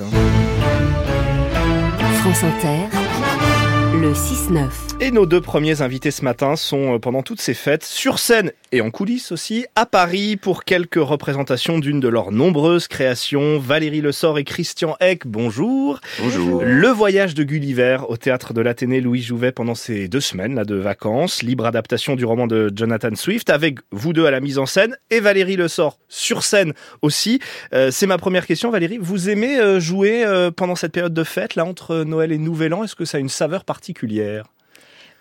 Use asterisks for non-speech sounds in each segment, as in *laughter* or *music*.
matin. France Inter, le 6-9. Et nos deux premiers invités ce matin sont euh, pendant toutes ces fêtes sur scène et en coulisses aussi à Paris pour quelques représentations d'une de leurs nombreuses créations. Valérie Lessort et Christian Eck, bonjour. Bonjour. Le voyage de Gulliver au théâtre de l'Athénée Louis Jouvet pendant ces deux semaines là, de vacances. Libre adaptation du roman de Jonathan Swift avec vous deux à la mise en scène et Valérie Lessort sur scène aussi. Euh, C'est ma première question Valérie. Vous aimez euh, jouer pendant cette période de fête là entre Noël et Nouvel An? Est-ce que ça a une saveur particulière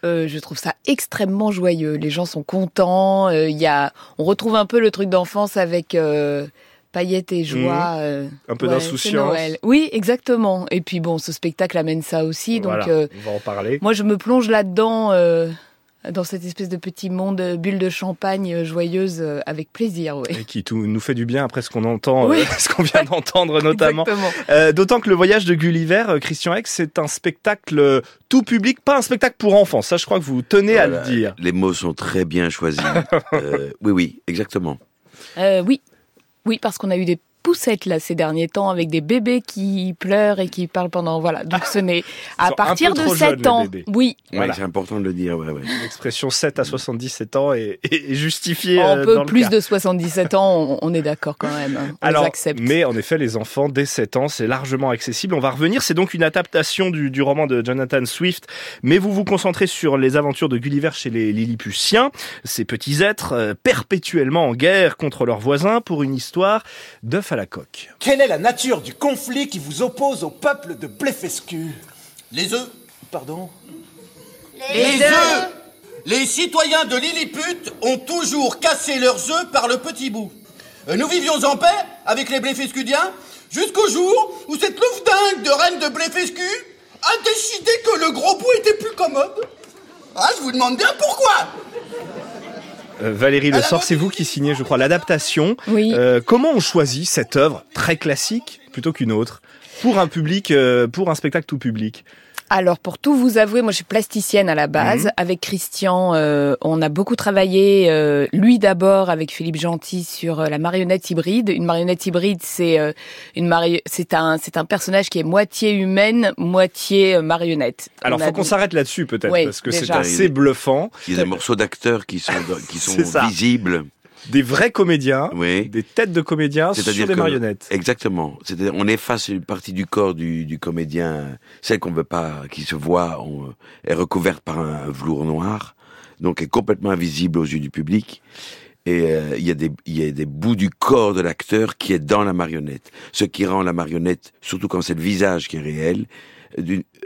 Euh, je trouve ça extrêmement joyeux. Les gens sont contents. euh, Il y a, on retrouve un peu le truc d'enfance avec euh, paillettes et joie. euh, Mmh. Un peu ouais, d'insouciance. Oui, exactement. Et puis bon, ce spectacle amène ça aussi. Donc Voilà, euh, on va en parler. moi, je me plonge là-dedans, euh, dans cette espèce de petit monde euh, bulle de champagne euh, joyeuse, euh, avec plaisir. Oui. Et qui tout, nous fait du bien après ce qu'on entend, Oui. euh, *laughs* ce qu'on vient d'entendre notamment. Euh, D'autant que le voyage de Gulliver, euh, Christian Eck, c'est un spectacle tout public, pas un spectacle pour enfants. Ça, je crois que vous tenez à le dire. Les mots sont très bien choisis. *laughs* Euh, oui, oui, exactement. Euh, oui, oui, parce qu'on a eu des poussettes là ces derniers temps avec des bébés qui pleurent et qui parlent pendant voilà. Donc ce n'est à partir de trop 7 jeunes, les ans. Oui, Ouais. C'est important de le dire. Ouais, ouais. L'expression 7 à 77 ans est, est justifiée. un euh, peu dans le plus cas. de 77 ans, on, on est d'accord quand même. hein. On Alors, les accepte. mais en effet, les enfants dès 7 ans, c'est largement accessible. On va revenir. C'est donc une adaptation du, du roman de Jonathan Swift, mais vous vous concentrez sur les aventures de Gulliver chez les Lilliputiens, ces petits êtres euh, perpétuellement en guerre contre leurs voisins pour une histoire d'œuf à la coque. Quelle est la nature du conflit qui vous oppose au peuple de Blefescu? Les œufs Pardon? Les œufs Les citoyens de Lilliput ont toujours cassé leurs œufs par le petit bout. Euh, Nous vivions en paix avec les Bléfescudiens jusqu'au jour où cette louve dingue de reine de Bléfescu a décidé que le gros bout était plus commode. Ah, je vous demande bien pourquoi Valérie À la Lessort, c'est vous qui signez, je crois, l'adaptation. Oui. Euh, comment on choisit cette œuvre très classique plutôt qu'une autre? Pour un public, euh, pour un spectacle tout public Alors pour tout vous avouer, moi je suis plasticienne à la base. Mhm. Avec Christian, euh, on a beaucoup travaillé. euh, lui d'abord avec Philippe Gentil sur euh, la marionnette hybride. Une marionnette hybride, c'est euh, une mari- c'est un c'est un personnage qui est moitié humaine, moitié euh, marionnette. Alors, On faut qu'on s'arrête là-dessus peut-être Oui, parce que c'est assez bluffant. Il y a des morceaux d'acteurs qui sont, *laughs* qui sont visibles. Des vrais comédiens, Oui. des têtes de comédiens sur C'est-à-dire des que- marionnettes. Exactement. C'est-à-dire, on efface une partie du corps du, du comédien, celle qu'on veut pas, qui se voit, on- est recouverte par un velours noir, donc est complètement invisible aux yeux du public. Et euh, il y, a des- il y a des bouts du corps de l'acteur qui est dans la marionnette. Ce qui rend la marionnette, surtout quand c'est le visage qui est réel,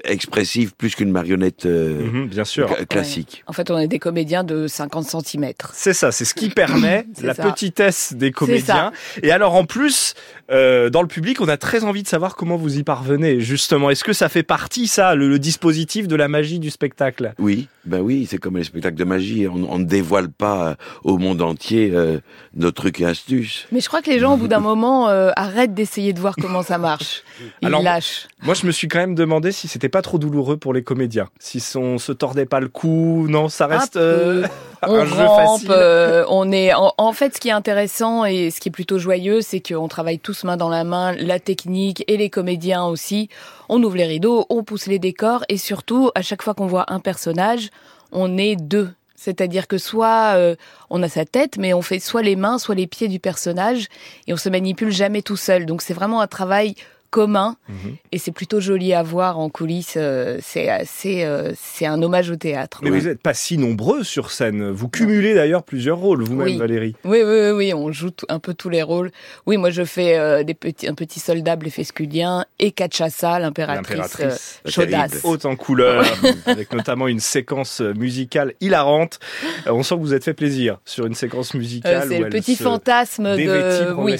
expressive plus qu'une marionnette euh, Mhm, bien sûr. cla- classique. En fait, on est des comédiens de 50 cm. C'est ça, c'est ce qui permet *laughs* la ça. petitesse des comédiens. Et alors en plus, euh, dans le public, on a très envie de savoir comment vous y parvenez. Justement, est-ce que ça fait partie, ça, le, le dispositif de la magie du spectacle? Oui, ben oui, c'est comme les spectacles de magie. On, on ne dévoile pas euh, au monde entier euh, nos trucs et astuces. Mais je crois que les gens, au bout d'un *laughs* moment, euh, arrêtent d'essayer de voir comment ça marche. *laughs* Ils Alors, lâchent. Moi, je me suis quand même demandé si c'était pas trop douloureux pour les comédiens, si on se tordait pas le cou. Non, ça reste Un peu. euh, *laughs* on un jeu rampe, facile. euh, on est. En, en fait, ce qui est intéressant et ce qui est plutôt joyeux, c'est qu'on travaille tous main dans la main, la technique et les comédiens aussi. On ouvre les rideaux, on pousse les décors et surtout, à chaque fois qu'on voit un personnage, on est deux. C'est-à-dire que soit euh, on a sa tête, mais on fait soit les mains, soit les pieds du personnage, et on se manipule jamais tout seul. Donc c'est vraiment un travail commun, Mhm. et c'est plutôt joli à voir en coulisses. euh, c'est assez, euh, c'est un hommage au théâtre. Mais ouais. vous n'êtes pas si nombreux sur scène. Vous cumulez d'ailleurs plusieurs rôles, vous-même, Oui. Valérie. Oui, oui, oui, oui, on joue un peu tous les rôles. Oui, moi je fais euh, des petits, un petit soldat bléfescudien et Kachassa, l'impératrice euh. Terrible. Haute en couleur, *laughs* avec notamment une séquence musicale hilarante. On sent que vous êtes fait plaisir sur une séquence Euh, musicale. c'est le petit fantasme de. Oui,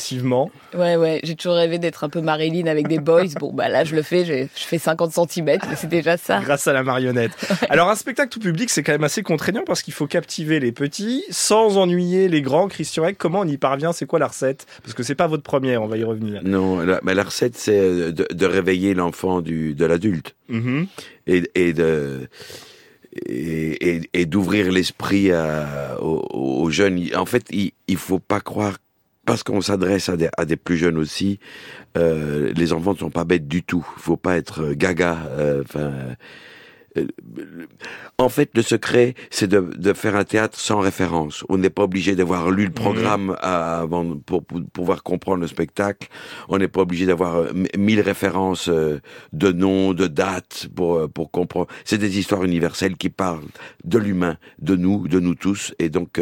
ouais, ouais. J'ai toujours rêvé d'être un peu Marilyn avec des boys. Bon, bah là, je le fais. Je fais 50 cm, mais c'est déjà ça. grâce à la marionnette. Alors un spectacle tout public, c'est quand même assez contraignant parce qu'il faut captiver les petits sans ennuyer les grands. Christian Eck, comment on y parvient? C'est quoi la recette? Parce que c'est pas votre première, on va y revenir. Non, la, mais la recette, c'est euh, de, de réveiller l'enfant de l'adulte Mhm. et, et de et, et- et d'ouvrir l'esprit aux jeunes. En fait, il, il faut pas croire parce qu'on s'adresse à des, plus jeunes aussi, euh, les enfants ne sont pas bêtes du tout. Faut pas être euh, gaga. euh, en fait, le secret, c'est de, de faire un théâtre sans référence. On n'est pas obligé d'avoir lu le programme à- avant pour, pour pouvoir comprendre le spectacle. On n'est pas obligé d'avoir euh, mille références euh, de noms, de dates pour euh, pour comprendre. C'est des histoires universelles qui parlent de l'humain, de nous, de nous tous, et donc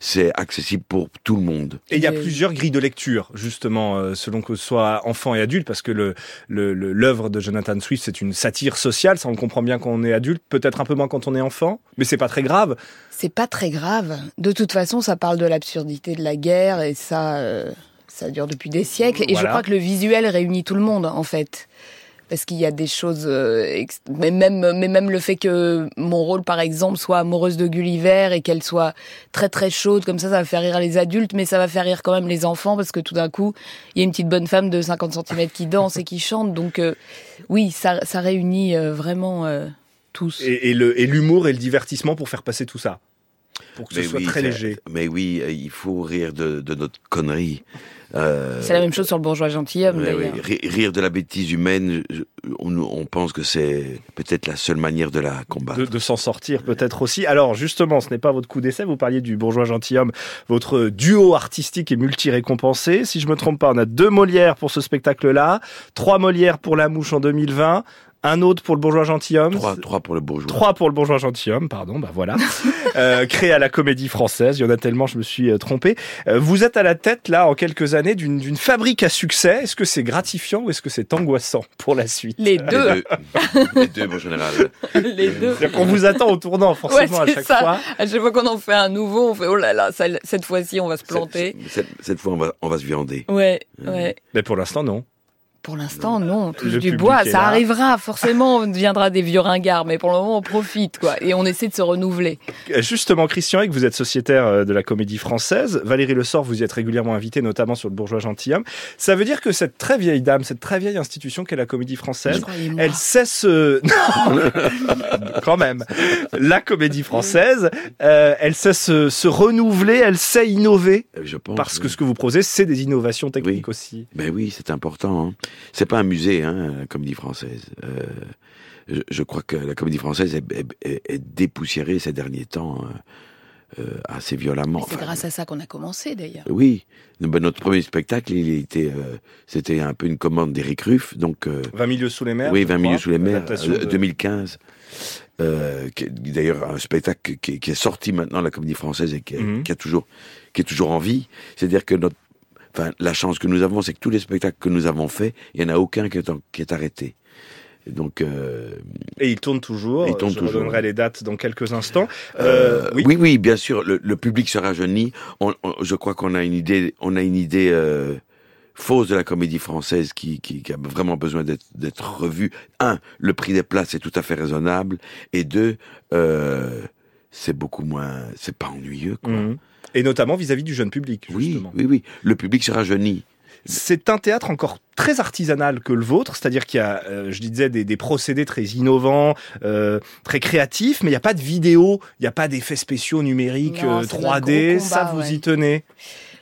c'est accessible pour tout le monde. Et il y a plusieurs grilles de lecture, justement, selon que ce soit enfant et adulte, parce que le le- le- l'œuvre de Jonathan Swift, c'est une satire sociale, ça on le comprend bien quand on est adulte, peut-être un peu moins quand on est enfant, mais c'est pas très grave. C'est pas très grave. De toute façon, ça parle de l'absurdité de la guerre et ça, euh, ça dure depuis des siècles. Et je crois que le visuel réunit tout le monde, en fait. Parce qu'il y a des choses, euh, mais même, mais même le fait que mon rôle, par exemple, soit amoureuse de Gulliver et qu'elle soit très très chaude, comme ça, ça va faire rire les adultes, mais ça va faire rire quand même les enfants parce que tout d'un coup, il y a une petite bonne femme de 50 cm qui danse et qui chante. Donc, euh, oui, ça, ça réunit vraiment tous. Et, et le et l'humour et le divertissement pour faire passer tout ça, pour que ce soit très léger. Mais oui, euh, il faut rire de, de notre connerie. Euh, C'est la même chose sur le bourgeois gentilhomme. Ri- Rire de la bêtise humaine, on, on pense que c'est peut-être la seule manière de la combattre. de, de s'en sortir peut-être aussi. Alors justement, ce n'est pas votre coup d'essai, vous parliez du bourgeois gentilhomme, votre duo artistique est multi-récompensé. Si je me trompe pas, on a deux Molières pour ce spectacle-là, trois Molières pour La Mouche en 2020, un autre pour le bourgeois gentilhomme. Trois, trois pour le bourgeois. Trois pour le bourgeois gentilhomme, pardon, bah voilà. *laughs* euh, créé à la Comédie Française. Il y en a tellement, je me suis euh, trompé. Euh, vous êtes à la tête là, en quelques années, d'une d'une fabrique à succès. Est-ce que c'est gratifiant ou est-ce que c'est angoissant pour la suite? Les deux. Les deux, mon général. *laughs* les deux. C'est-à-dire qu'on vous attend au tournant forcément Ouais, à c'est chaque ça. fois. À chaque fois qu'on en fait un nouveau, on fait oh là là, ça- cette fois-ci on va se planter. Cette, cette- cette fois, on va, on va se viander. Ouais, ouais. Mais pour l'instant, non. Pour l'instant, non, on touche Le du bois. Ça là. arrivera, forcément, on deviendra des vieux ringards, mais pour le moment, on profite, quoi. Et on essaie de se renouveler. Euh, Justement, Christian Eck, vous êtes sociétaire euh, de la Comédie Française. Valérie Le Sort, vous y êtes régulièrement invité, notamment sur le Bourgeois Gentilhomme. Ça veut dire que cette très vieille dame, cette très vieille institution qu'est la Comédie Française, elle sait se... *laughs* Non *laughs* Quand même. La Comédie Française, euh, elle sait se, se renouveler, elle sait innover. Euh, Je pense. Parce que oui. ce que vous proposez, c'est des innovations techniques Oui. aussi. Ben oui, c'est important. Hein. C'est pas un musée, hein, la comédie française. Euh, je, je crois que la comédie française est, est- est- est dépoussiérée ces derniers temps euh, euh, assez violemment. C'est Enfin, grâce à ça qu'on a commencé, d'ailleurs. Oui, Ben, notre premier spectacle, il était, euh, c'était un peu une commande d'Éric Ruff, donc euh, 20 milieux sous les mers. oui, je 20 crois. milieux sous les mers, Adaptation euh, de- 2015. Euh, qui est d'ailleurs un spectacle qui, est- qui est sorti maintenant de la comédie française et qui, est- Mhm. qui a toujours qui est toujours en vie. C'est-à-dire que notre enfin la chance que nous avons, c'est que tous les spectacles que nous avons faits, il y en a aucun qui est, en- qui est arrêté. Donc euh, Et il tourne toujours. Il tourne je toujours. redonnerai les dates dans quelques instants. euh, Euh, oui. oui, bien sûr, le, le public se rajeunit. On, on- je crois qu'on a une idée, on a une idée euh, fausse de la comédie française qui, qui, qui a vraiment besoin d'être d'être revue. Un, le prix des places est tout à fait raisonnable, et deux, euh, c'est beaucoup moins, c'est pas ennuyeux. Quoi. Mhm. Et notamment vis-à-vis du jeune public, Oui, justement. oui, oui, le public se rajeunit. C'est un théâtre encore très artisanal que le vôtre, c'est-à-dire qu'il y a, euh, je disais, des, des procédés très innovants, euh, très créatifs, mais il n'y a pas de vidéo, il n'y a pas d'effets spéciaux numériques Non, euh, c'est notre 3D, gros ça vous ouais. y tenez?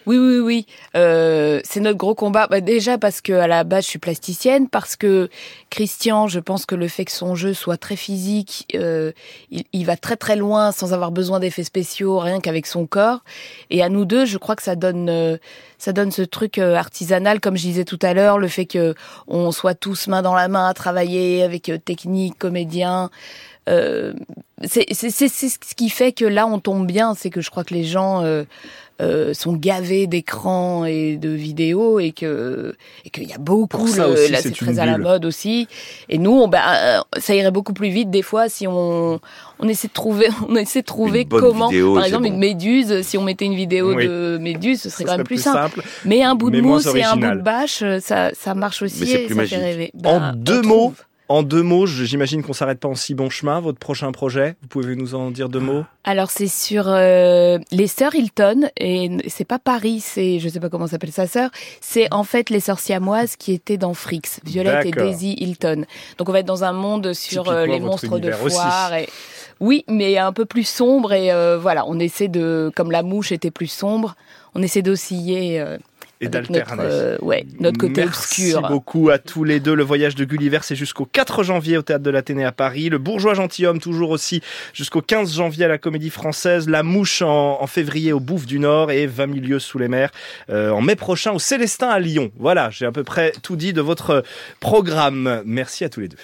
Oui, oui, oui. Euh, c'est notre gros combat. Bah, déjà parce que à la base, je suis plasticienne, parce que Christian, je pense que le fait que son jeu soit très physique, euh, il, il va très très loin sans avoir besoin d'effets spéciaux, rien qu'avec son corps. Et à nous deux, je crois que ça donne, euh, ça donne ce truc euh, artisanal, comme je disais tout à l'heure, le fait que on soit tous main dans la main à travailler avec euh, technique, comédien. Euh, c'est ce qui fait que là on tombe bien, c'est que je crois que les gens euh, sont gavés d'écrans et de vidéos et que et qu'il y a beaucoup ça le- aussi, là c'est très à la mode aussi et nous on, bah, euh, ça irait beaucoup plus vite des fois si on on essaie de trouver *laughs* on essaie de trouver comment vidéo, par exemple bon. une méduse si on mettait une vidéo Oui. de méduse ce serait quand même plus simple. simple. mais un bout de mousse et un bout de bâche euh, ça ça marche aussi et ça magique. fait rêver En Bah, deux mots, trouve. En deux mots, j'imagine qu'on s'arrête pas en si bon chemin. Votre prochain projet, vous pouvez nous en dire deux mots Alors c'est sur euh, les sœurs Hilton et c'est pas Paris, c'est je sais pas comment s'appelle sa sœur, c'est en fait les sœurs siamoises qui étaient dans Frix, Violette et. Daisy Hilton. Donc on va être dans un monde sur euh, les monstres de foire et oui, mais un peu plus sombre et euh, voilà, on essaie de comme la mouche était plus sombre, on essaie d'osciller et d'alterner. notre, euh, ouais, notre côté Merci obscur. beaucoup à tous les deux. Le voyage de Gulliver, c'est jusqu'au 4 janvier au Théâtre de l'Athénée à Paris. Le Bourgeois Gentilhomme, toujours aussi jusqu'au 15 janvier à la Comédie Française. La Mouche en, en février au Bouffe du Nord et 20 000 lieues sous les mers euh, en mai prochain au Célestin à Lyon. Voilà, j'ai à peu près tout dit de votre programme. Merci à tous les deux.